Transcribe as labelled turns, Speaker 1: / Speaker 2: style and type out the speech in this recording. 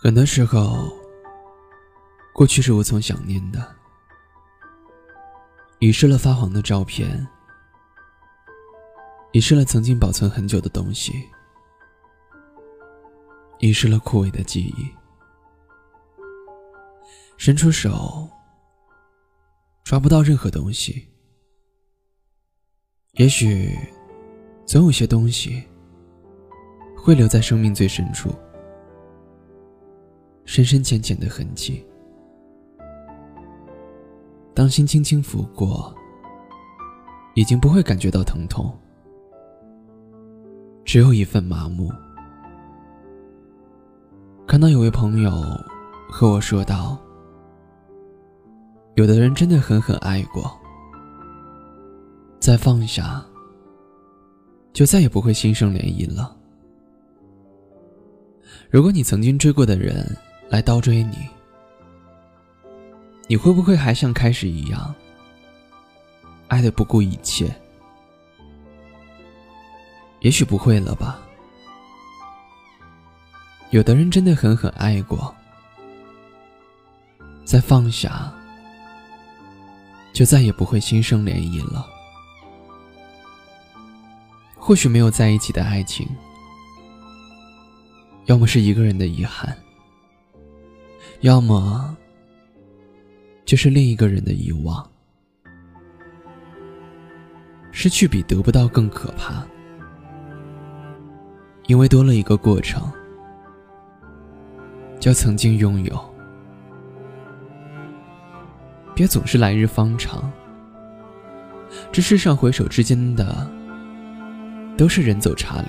Speaker 1: 很多时候，过去是无从想念的，遗失了发黄的照片，遗失了曾经保存很久的东西，遗失了枯萎的记忆。伸出手，抓不到任何东西。也许，总有些东西会留在生命最深处。深深浅浅的痕迹，当心轻轻拂过，已经不会感觉到疼痛，只有一份麻木。看到有位朋友和我说道：“有的人真的狠狠爱过，再放下，就再也不会心生涟漪了。”如果你曾经追过的人，来倒追你，你会不会还像开始一样爱的不顾一切？也许不会了吧。有的人真的狠狠爱过，再放下，就再也不会心生涟漪了。或许没有在一起的爱情，要么是一个人的遗憾。要么就是另一个人的遗忘，失去比得不到更可怕，因为多了一个过程，叫曾经拥有。别总是来日方长，这世上回首之间的，都是人走茶凉。